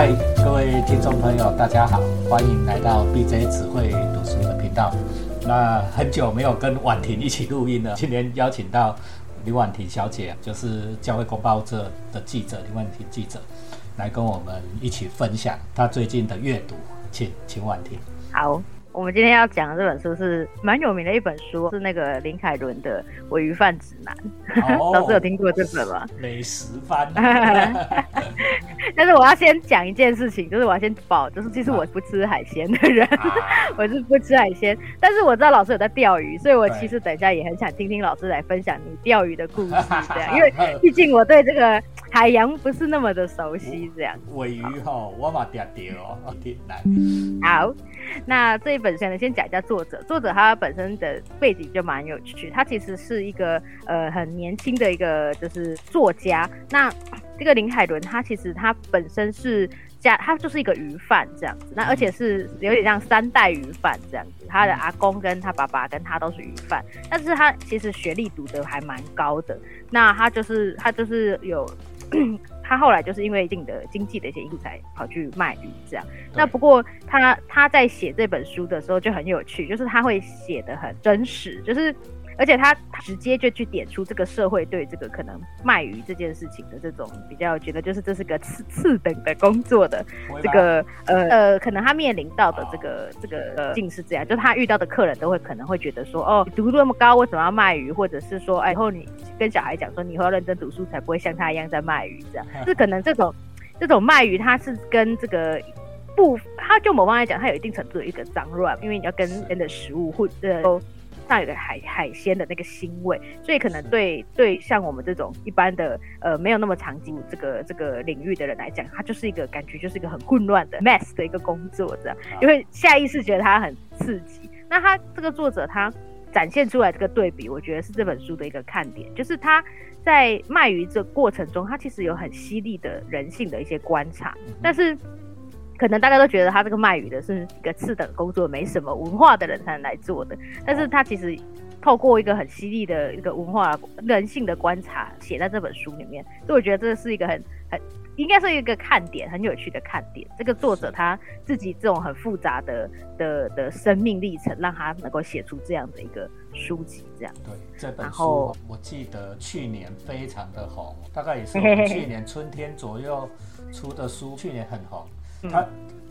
嗨，各位听众朋友，大家好，欢迎来到 BJ 只会读书的频道。那很久没有跟婉婷一起录音了，今天邀请到李婉婷小姐，就是教会公报社的记者李婉婷记者，来跟我们一起分享她最近的阅读，请请婉婷。好。我们今天要讲的这本书是蛮有名的一本书，是那个林凯伦的《尾鱼饭指南》。老师有听过这本吗？美食番。但是我要先讲一件事情，就是我要先保，就是其实我不吃海鲜的人，我是不吃海鲜。但是我知道老师有在钓鱼，所以我其实等一下也很想听听老师来分享你钓鱼的故事，这样，因为毕竟我对这个海洋不是那么的熟悉，这样。尾鱼哈，我把钓钓哦，来。好。那这一本书呢，先讲一下作者。作者他本身的背景就蛮有趣，他其实是一个呃很年轻的一个就是作家。那 这个林海伦，他其实他本身是家，他就是一个鱼贩这样子。那而且是有点像三代鱼贩这样子，他的阿公跟他爸爸跟他都是鱼贩，但是他其实学历读得还蛮高的。那他就是他就是有。他后来就是因为一定的经济的一些因素才跑去卖鱼这样。那不过他他在写这本书的时候就很有趣，就是他会写的很真实，就是。而且他直接就去点出这个社会对这个可能卖鱼这件事情的这种比较觉得就是这是个次次等的工作的这个呃呃可能他面临到的这个这个呃境是这样，就他遇到的客人都会可能会觉得说哦读那么高为什么要卖鱼，或者是说哎以后你跟小孩讲说你以后要认真读书才不会像他一样在卖鱼这样，是可能这种这种卖鱼它是跟这个不，它就某方来讲它有一定程度的一个脏乱，因为你要跟人的食物或呃。上有的海海鲜的那个腥味，所以可能对对像我们这种一般的呃没有那么长进这个这个领域的人来讲，它就是一个感觉就是一个很混乱的 mess 的一个工作，这样，因为下意识觉得它很刺激。那他这个作者他展现出来这个对比，我觉得是这本书的一个看点，就是他在卖鱼这过程中，他其实有很犀利的人性的一些观察，但是。可能大家都觉得他这个卖鱼的是一个次等工作，没什么文化的人才能来做的。但是他其实透过一个很犀利的一个文化人性的观察，写在这本书里面，所以我觉得这是一个很很应该是一个看点，很有趣的看点。这个作者他自己这种很复杂的的的生命历程，让他能够写出这样的一个书籍，这样。对这本书，我记得去年非常的红，大概也是去年春天左右出的书，去年很红。他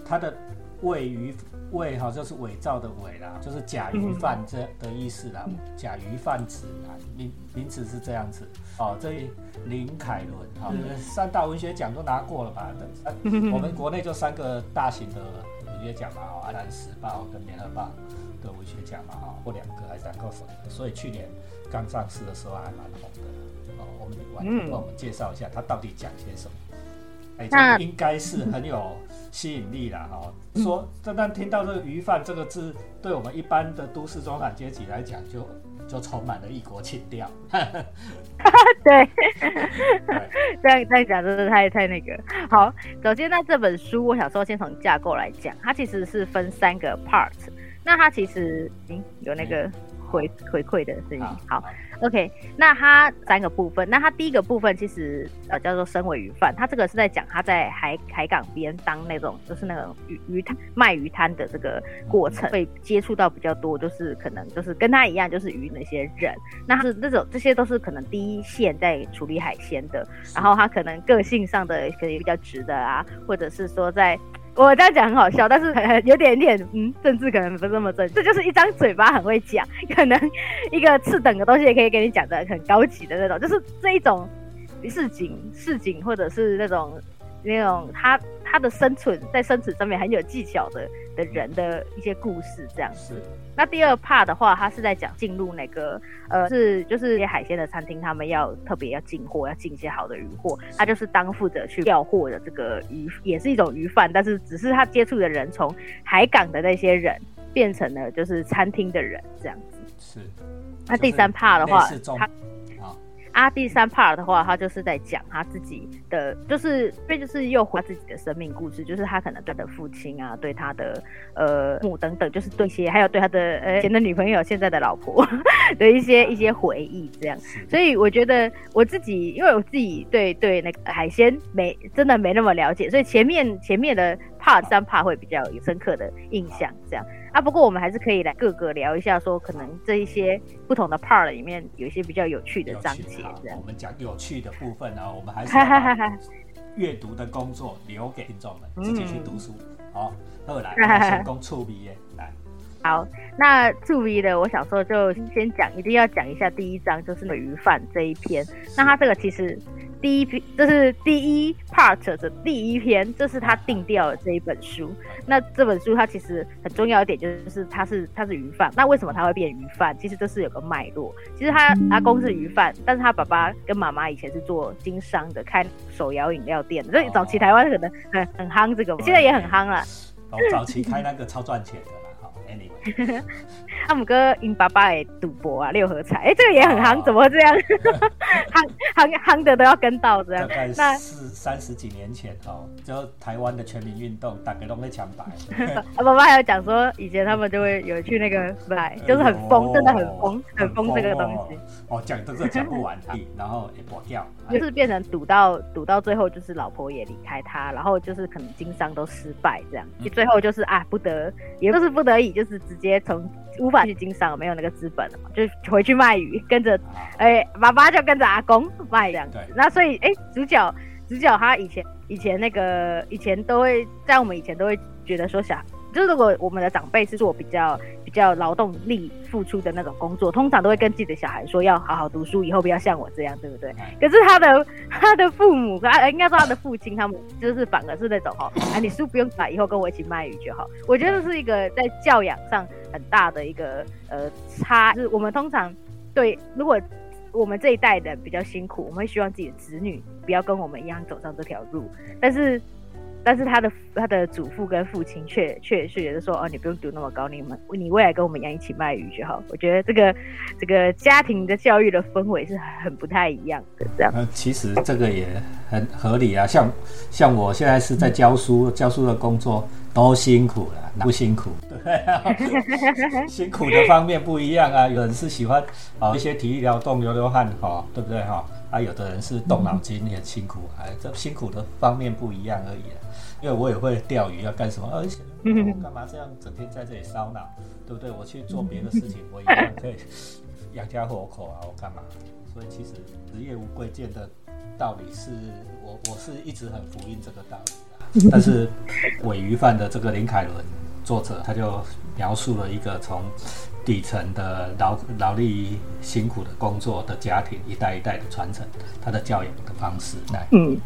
他的伪鱼伪哈就是伪造的伪啦，就是假鱼贩这的意思啦。假鱼贩子啊，名名词是这样子。哦，这林凯伦哈，三大文学奖都拿过了吧？我们国内就三个大型的文学奖嘛，哦，《阿南时报》跟《联合报》的文学奖嘛，哈，或两个还是两个什么的。所以去年刚上市的时候还蛮红的。哦，我们来帮我们介绍一下，他到底讲些什么？哎，这应该是很有。吸引力啦，哈，说，但但听到这个“鱼贩”这个字，对我们一般的都市中产阶级来讲，就就充满了异国情调。对，这样这样讲真的太太那个。好，首先呢，这本书我想说，先从架构来讲，它其实是分三个 part。那它其实，嗯，有那个回回馈的声音，好。OK，那他三个部分，那他第一个部分其实呃叫做身为鱼贩，他这个是在讲他在海海港边当那种就是那种鱼鱼摊卖鱼摊的这个过程，会接触到比较多，就是可能就是跟他一样就是鱼那些人，那他是那种这些都是可能第一线在处理海鲜的，然后他可能个性上的可能比较直的啊，或者是说在。我这样讲很好笑，但是 有点点嗯，政治可能不这么正。这就是一张嘴巴很会讲，可能 一个次等的东西也可以给你讲的很高级的那种，就是这一种市井市井或者是那种那种他他的生存在生存上面很有技巧的的人的一些故事这样子。那第二 part 的话，他是在讲进入那个呃，是就是一些海鲜的餐厅，他们要特别要进货，要进一些好的鱼货。他就是当负责去调货的这个鱼，也是一种鱼贩，但是只是他接触的人从海港的那些人变成了就是餐厅的人这样子。是。那第三 part 的话，他啊，第三 part 的话，他就是在讲他自己的，就是这就是又回自己的生命故事，就是他可能对他的父亲啊，对他的呃母等等，就是对一些，还有对他的呃前的女朋友、现在的老婆 的一些一些回忆这样。所以我觉得我自己，因为我自己对对那个海鲜没真的没那么了解，所以前面前面的 part 三 part 会比较有深刻的印象这样。啊，不过我们还是可以来各个聊一下，说可能这一些不同的 part 里面有一些比较有趣的章节。我们讲有趣的部分呢，我们还是 把阅读的工作留给听众们自己去读书。好，后来成功触笔耶，来。好，那注意的，我想说就先讲，一定要讲一下第一章，就是鱼贩这一篇。那他这个其实。第一篇，这是第一 part 的第一篇，这是他定调的这一本书。那这本书它其实很重要一点，就是他是他是鱼贩。那为什么他会变鱼贩？其实这是有个脉络。其实他阿公是鱼贩，但是他爸爸跟妈妈以前是做经商的，开手摇饮料店的。所以早期台湾可能很很夯这个，现在也很夯了。哦，早期开那个超赚钱的。阿姆哥因爸爸也赌博啊，六合彩，哎，这个也很夯，怎么会这样？夯夯夯的都要跟到这样。那是三十几年前哦，就台湾的全民运动，大家都在抢白。阿 爸爸还有讲说，以前他们就会有去那个买，就是很疯，真的很疯，很疯这个东西。哦，讲都是讲不完，然后也 bỏ 掉，就是变成赌到赌到最后，就是老婆也离开他，然后就是可能经商都失败这样，最后就是啊不得，也不是不得已，就是直接从。无法去经商，没有那个资本了嘛，就回去卖鱼，跟着，哎，爸爸就跟着阿公卖这样子。那所以，哎，主角主角他以前以前那个以前都会在我们以前都会觉得说想。就是如果我们的长辈是做比较比较劳动力付出的那种工作，通常都会跟自己的小孩说要好好读书，以后不要像我这样，对不对？可是他的 他的父母，他应该说他的父亲，他们就是反而是那种哈，啊，你书不用买，以后跟我一起卖鱼就好。我觉得是一个在教养上很大的一个呃差，就是我们通常对，如果我们这一代的比较辛苦，我们会希望自己的子女不要跟我们一样走上这条路，但是。但是他的他的祖父跟父亲却却是觉得说哦，你不用读那么高，你们你未来跟我们一样一起卖鱼就好。我觉得这个这个家庭的教育的氛围是很不太一样的。这样，呃，其实这个也很合理啊。像像我现在是在教书，教书的工作都辛苦了，不辛苦？对，辛苦的方面不一样啊。有人是喜欢啊一些体力劳动，流流汗哈，对不对哈？啊，有的人是动脑筋也很辛苦，哎，这辛苦的方面不一样而已。因为我也会钓鱼，要干什么？而且我 干嘛这样整天在这里烧脑，对不对？我去做别的事情，我一样可以养家活口啊！我干嘛？所以其实职业无贵贱的道理是我我是一直很福音这个道理的。但是尾鱼贩的这个林凯伦作者，他就描述了一个从底层的劳劳力辛苦的工作的家庭一代一代的传承，他的教养的方式。来，嗯，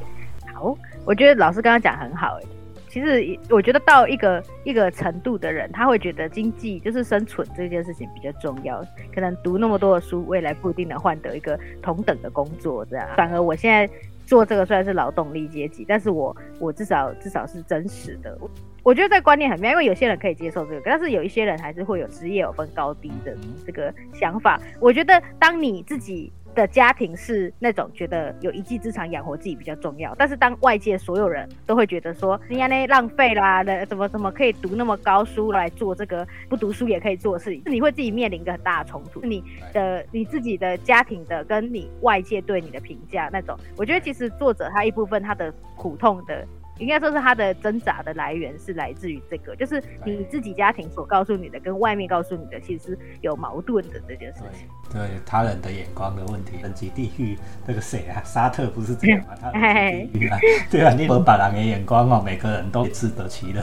好。我觉得老师刚刚讲很好哎，其实我觉得到一个一个程度的人，他会觉得经济就是生存这件事情比较重要。可能读那么多的书，未来不一定能换得一个同等的工作，这样。反而我现在做这个虽然是劳动力阶级，但是我我至少至少是真实的。我觉得这观念很妙，因为有些人可以接受这个，但是有一些人还是会有职业有分高低的这个想法。我觉得当你自己。的家庭是那种觉得有一技之长养活自己比较重要，但是当外界所有人都会觉得说你家那浪费啦，那怎么怎么可以读那么高书来做这个不读书也可以做的事情，你会自己面临一个很大的冲突，你的你自己的家庭的跟你外界对你的评价那种，我觉得其实作者他一部分他的苦痛的。应该说是他的挣扎的来源是来自于这个，就是你自己家庭所告诉你的跟外面告诉你的其实是有矛盾的这件事情。对他人的眼光的问题，人及地狱那个谁啊？沙特不是这样吗？他地狱啊，对啊，你把人的眼光哦，每个人都自得其乐，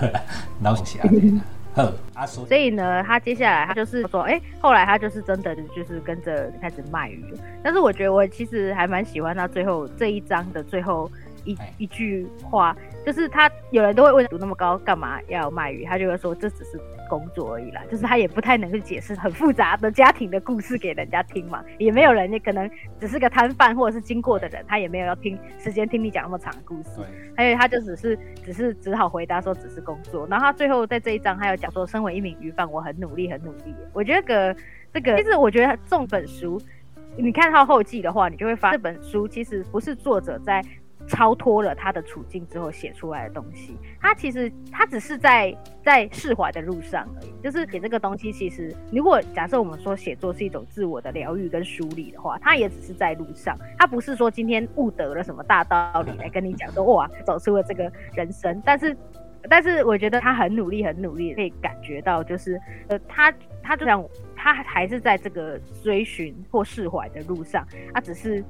老想呵，阿叔。所以呢，他接下来他就是说，哎，后来他就是真的就是跟着开始卖鱼。但是我觉得我其实还蛮喜欢他最后这一章的最后一一句话。就是他，有人都会问读那么高干嘛要卖鱼？他就会说这只是工作而已啦。就是他也不太能去解释很复杂的家庭的故事给人家听嘛。也没有人，也可能只是个摊贩或者是经过的人，他也没有要听时间听你讲那么长的故事。对，还有他就只是只是只好回答说只是工作。然后他最后在这一章，他有讲说，身为一名鱼贩，我很努力，很努力。我觉得个这个其实我觉得这本书。你看到后记的话，你就会发现这本书其实不是作者在。超脱了他的处境之后写出来的东西，他其实他只是在在释怀的路上而已。就是写这个东西，其实如果假设我们说写作是一种自我的疗愈跟梳理的话，他也只是在路上，他不是说今天悟得了什么大道理来跟你讲说哇走出了这个人生。但是但是我觉得他很努力很努力，可以感觉到就是呃他他就像他还是在这个追寻或释怀的路上，他只是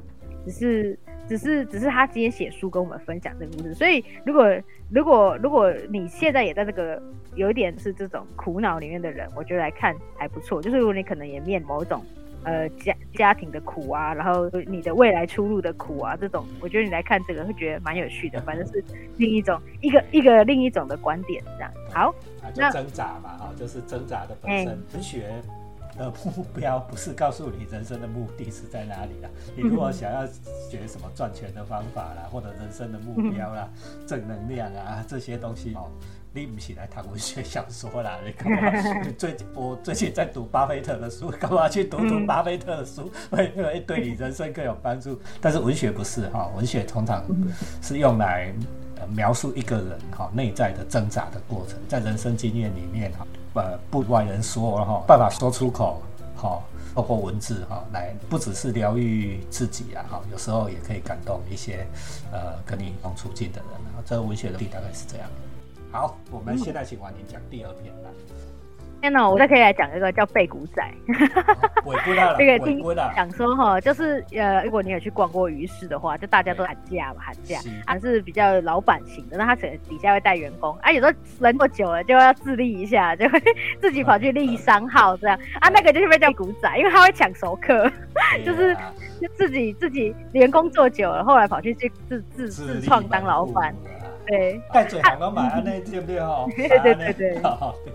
只是。只是，只是他今天写书跟我们分享这个故事，所以如果如果如果你现在也在这个有一点是这种苦恼里面的人，我觉得来看还不错。就是如果你可能也面某种呃家家庭的苦啊，然后你的未来出路的苦啊，这种我觉得你来看这个会觉得蛮有趣的，反正是另一种一个一个另一种的观点这样。好，就挣扎嘛，哈，就是挣扎的本身文学。的目标不是告诉你人生的目的是在哪里啦。你如果想要学什么赚钱的方法啦，或者人生的目标啦、正能量啊这些东西哦，你不起来谈文学小说啦。你干嘛？最我最近在读巴菲特的书，干嘛去读读巴菲特的书？会会对你人生更有帮助。但是文学不是哈，文学通常是用来描述一个人哈内在的挣扎的过程，在人生经验里面哈。呃，不外人说然后，办法说出口，好，包括文字哈，来不只是疗愈自己啊，哈，有时候也可以感动一些呃跟你同处境的人啊。这个文学的地大概是这样。好，我们现在请王宁讲第二篇了。天呐，我再可以来讲一个叫背骨仔，这个听讲说哈，就是呃，如果你有去逛过鱼市的话，就大家都喊价嘛，喊价，还是比较老板型的，那他可能底下会带员工，啊，有时候人过久了就要自立一下，就会 自己跑去立商号这样，啊，那个就是被叫骨仔，因为他会抢熟客，就是自己自己员工做久了，后来跑去去自自自创当老板。对，带嘴行都买啊，那对不对哈？对对对对，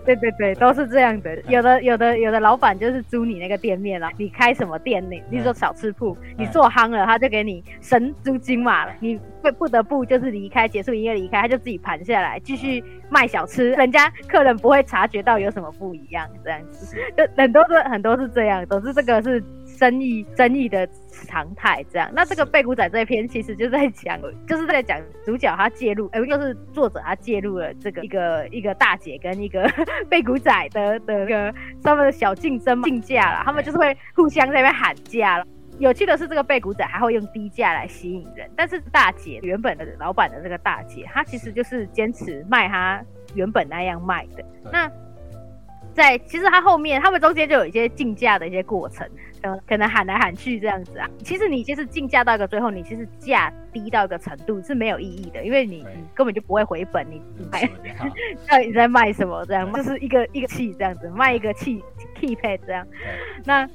对对 对，都是这样的。有的有的有的老板就是租你那个店面了，你开什么店你你说小吃铺，你做夯了，他就给你升租金嘛。你不不得不就是离开，结束营业离开，他就自己盘下来继续卖小吃，人家客人不会察觉到有什么不一样，这样子。就很多是很多是这样，总之这个是。生意争议的常态，这样。那这个背骨仔这一篇其实就在讲，就是在讲主角他介入，哎，就是作者他介入了这个一个一个大姐跟一个 背骨仔的的一个他们的小竞争竞价了，他们就是会互相在那边喊价了。有趣的是，这个背骨仔还会用低价来吸引人，但是大姐原本的老板的这个大姐，她其实就是坚持卖她原本那样卖的。那在其实它后面，他们中间就有一些竞价的一些过程，呃，可能喊来喊去这样子啊。其实你其实竞价到一个最后，你其实价低到一个程度是没有意义的，因为你你根本就不会回本，你卖到底在卖什么这样，就是一个一个气这样子，卖一个气 key pad 这样，那。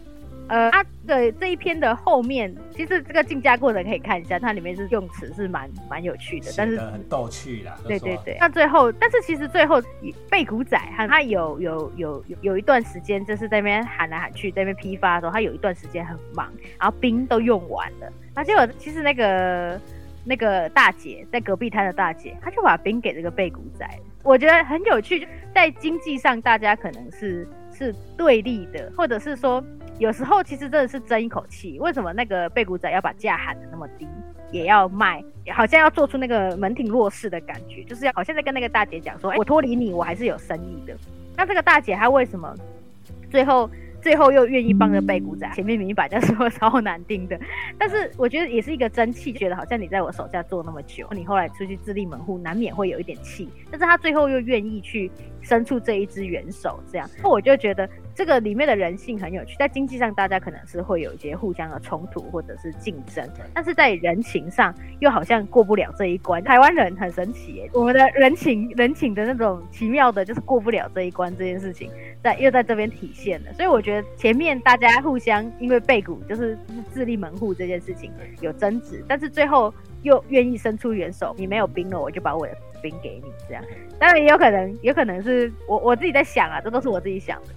呃，它的这一篇的后面，其实这个竞价过程可以看一下，它里面是用词是蛮蛮有趣的，但是很逗趣啦。对对对，那最后，但是其实最后贝古仔他他有有有有一段时间就是在那边喊来喊去，在那边批发的时候，他有一段时间很忙，然后冰都用完了，那结果其实那个那个大姐在隔壁摊的大姐，她就把冰给这个贝古仔，我觉得很有趣，在经济上大家可能是是对立的，或者是说。有时候其实真的是争一口气，为什么那个贝谷仔要把价喊的那么低，也要卖，好像要做出那个门庭若市的感觉，就是要好像在跟那个大姐讲说，哎，我脱离你，我还是有生意的。那这个大姐她为什么最后？最后又愿意帮着背骨仔，前面明摆就说超难听的，但是我觉得也是一个争气，觉得好像你在我手下做那么久，你后来出去自立门户，难免会有一点气，但是他最后又愿意去伸出这一支援手，这样，那我就觉得这个里面的人性很有趣，在经济上大家可能是会有一些互相的冲突或者是竞争，但是在人情上又好像过不了这一关。台湾人很神奇耶，我们的人情人情的那种奇妙的，就是过不了这一关这件事情，在又在这边体现了，所以我觉得。前面大家互相因为背骨就是自立门户这件事情有争执，但是最后又愿意伸出援手。你没有兵了，我就把我的兵给你。这样当然也有可能，有可能是我我自己在想啊，这都是我自己想的。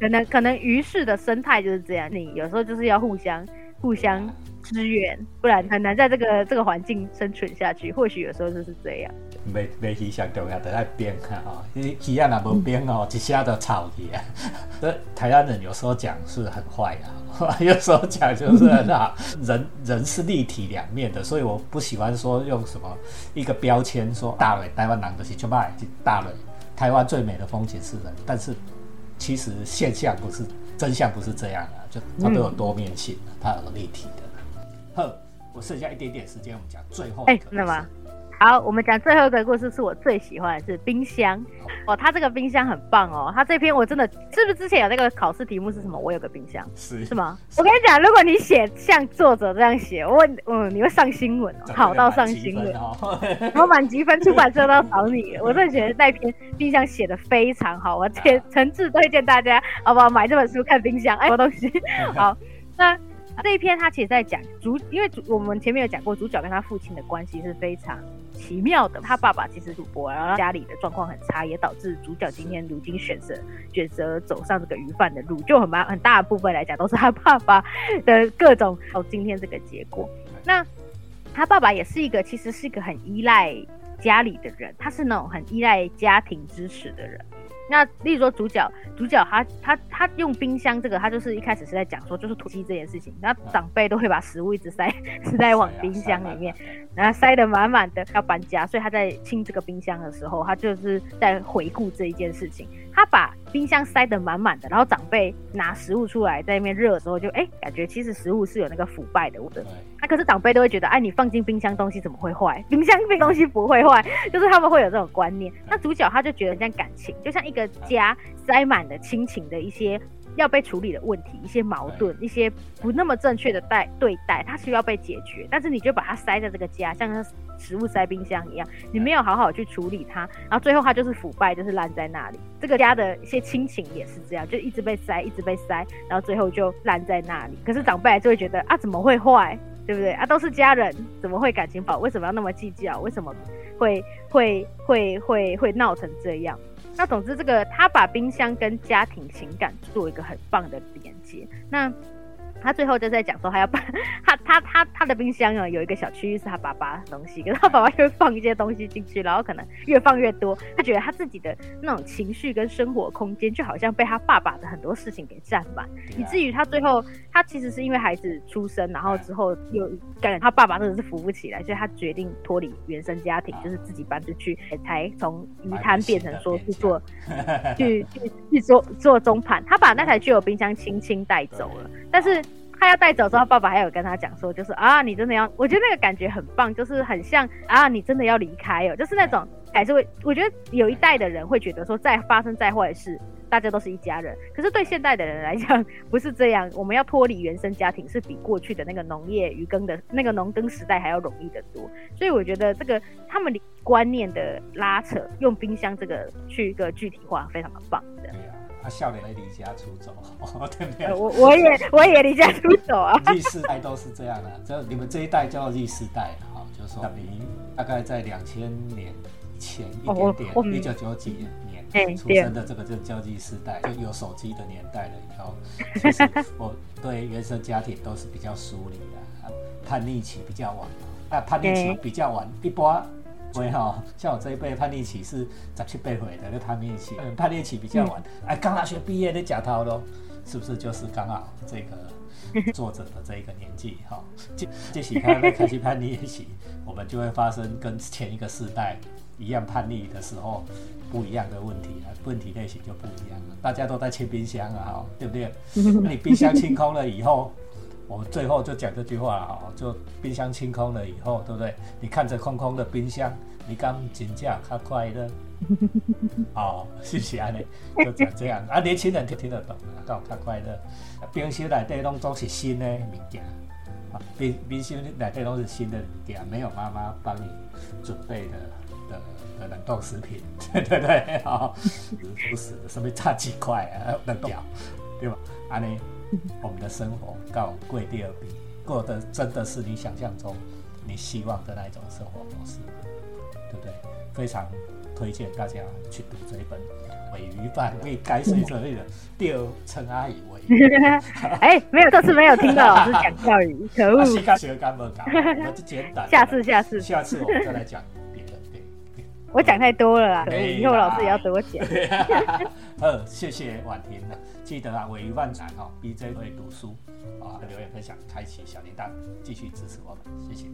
可能可能于是的生态就是这样，你有时候就是要互相互相支援，不然很难在这个这个环境生存下去。或许有时候就是这样。买买鱼上重要的爱冰啊，哈，鱼鱼啊若无冰哦，一下都臭去啊。这台湾人有时候讲是很坏啊，有时候讲就是很好。人人是立体两面的，所以我不喜欢说用什么一个标签说大磊台湾人的是就卖大磊台湾最美的风景是人，但是其实现象不是真相不是这样的，就它都有多面性，它有立体的。呵，我剩下一点点时间，我们讲最后。哎，那么。好，我们讲最后一个故事，是我最喜欢的是冰箱哦。他这个冰箱很棒哦。他这篇我真的是不是之前有那个考试题目是什么？我有个冰箱是是吗？我跟你讲，如果你写像作者这样写，我嗯，你会上新闻哦，好到上新闻，然后满级分，出版社都要找你。我真的觉得那篇冰箱写的非常好，我诚诚挚推荐大家好不好买这本书看冰箱，哎，什么东西？好，那。这一篇他其实在讲主，因为主我们前面有讲过，主角跟他父亲的关系是非常奇妙的。他爸爸其实赌博，然后家里的状况很差，也导致主角今天如今选择选择走上这个鱼贩的路，就很蛮很大的部分来讲，都是他爸爸的各种到今天这个结果。那他爸爸也是一个，其实是一个很依赖家里的人，他是那种很依赖家庭支持的人。那例如说主角，主角他他他用冰箱这个，他就是一开始是在讲说就是土鸡这件事情，那长辈都会把食物一直塞塞往冰箱里面，然后塞得满满的要搬家，所以他在清这个冰箱的时候，他就是在回顾这一件事情。他把冰箱塞得满满的，然后长辈拿食物出来在那边热的时候，就哎感觉其实食物是有那个腐败的，的。那可是长辈都会觉得，哎你放进冰箱东西怎么会坏？冰箱冰东西不会坏，就是他们会有这种观念。那主角他就觉得像感情，就像一个家塞满了亲情的一些。要被处理的问题，一些矛盾，一些不那么正确的待对待，它需要被解决。但是你就把它塞在这个家，像食物塞冰箱一样，你没有好好去处理它，然后最后它就是腐败，就是烂在那里。这个家的一些亲情也是这样，就一直被塞，一直被塞，然后最后就烂在那里。可是长辈就会觉得啊，怎么会坏，对不对？啊，都是家人，怎么会感情好？为什么要那么计较？为什么会会会会会闹成这样？那总之，这个他把冰箱跟家庭情感做一个很棒的连接。那。他最后就在讲说，他要把 他他他他的冰箱啊，有一个小区域是他爸爸的东西，可是他爸爸又放一些东西进去，然后可能越放越多，他觉得他自己的那种情绪跟生活空间就好像被他爸爸的很多事情给占满，以至于他最后他其实是因为孩子出生，然后之后又感觉他爸爸真的是扶不起来，所以他决定脱离原生家庭，就是自己搬出去，才从鱼摊变成说 去做去去去做做中盘，他把那台具有冰箱轻轻带走了，但是。他要带走之后，爸爸还有跟他讲说，就是啊，你真的要，我觉得那个感觉很棒，就是很像啊，你真的要离开哦，就是那种还是会，我觉得有一代的人会觉得说，再发生再坏事，大家都是一家人。可是对现代的人来讲，不是这样，我们要脱离原生家庭，是比过去的那个农业渔耕的那个农耕时代还要容易得多。所以我觉得这个他们的观念的拉扯，用冰箱这个去一个具体化，非常的棒。他笑脸离家出走，对不对？我我也我也离家出走啊。历世代都是这样的，这你们这一代叫历世代哈，就是说比大概在两千年前一点点，一九九几年出生的这个就叫历世代，就有手机的年代了以后，其实我对原生家庭都是比较疏离的，叛逆期比较晚，啊叛逆期比较晚，一般。会哈，像我这一辈叛逆期是十七八岁的，那叛逆期，叛逆期比较晚。哎，刚大学毕业的假涛咯，是不是就是刚好这个作者的这一个年纪哈？这这时开开始叛逆期，我们就会发生跟前一个世代一样叛逆的时候不一样的问题了，问题类型就不一样了。大家都在清冰箱啊，哈，对不对？那你冰箱清空了以后。我最后就讲这句话哈，就冰箱清空了以后，对不对？你看着空空的冰箱，你刚紧价他快乐，哦，是不是安尼？就讲这样啊，年轻人就听得懂啊，讲他快乐。冰箱内底拢都是新的物件，啊，冰冰箱内底都是新的物件，没有妈妈帮你准备的的的冷冻食品，对对对，啊，时不是的什么炸鸡块啊，冷冻，对吧？安尼。我们的生活告贵第二比过的真的是你想象中你希望的那一种生活模式，对不对？非常推荐大家去读这一本《尾鱼饭》，可以改水这类的。第二称阿姨尾。哎，没有，这次没有听到老师讲教育，可恶。下次干不干？我就简单。下次，下次，下次我们再来讲我讲太多了啦，没以后老师也要啦多讲。呃，谢谢婉婷了，记得啊，尾鱼万展哈，BJ 会读书啊，留言分享，开启小铃铛，继续支持我们，谢谢。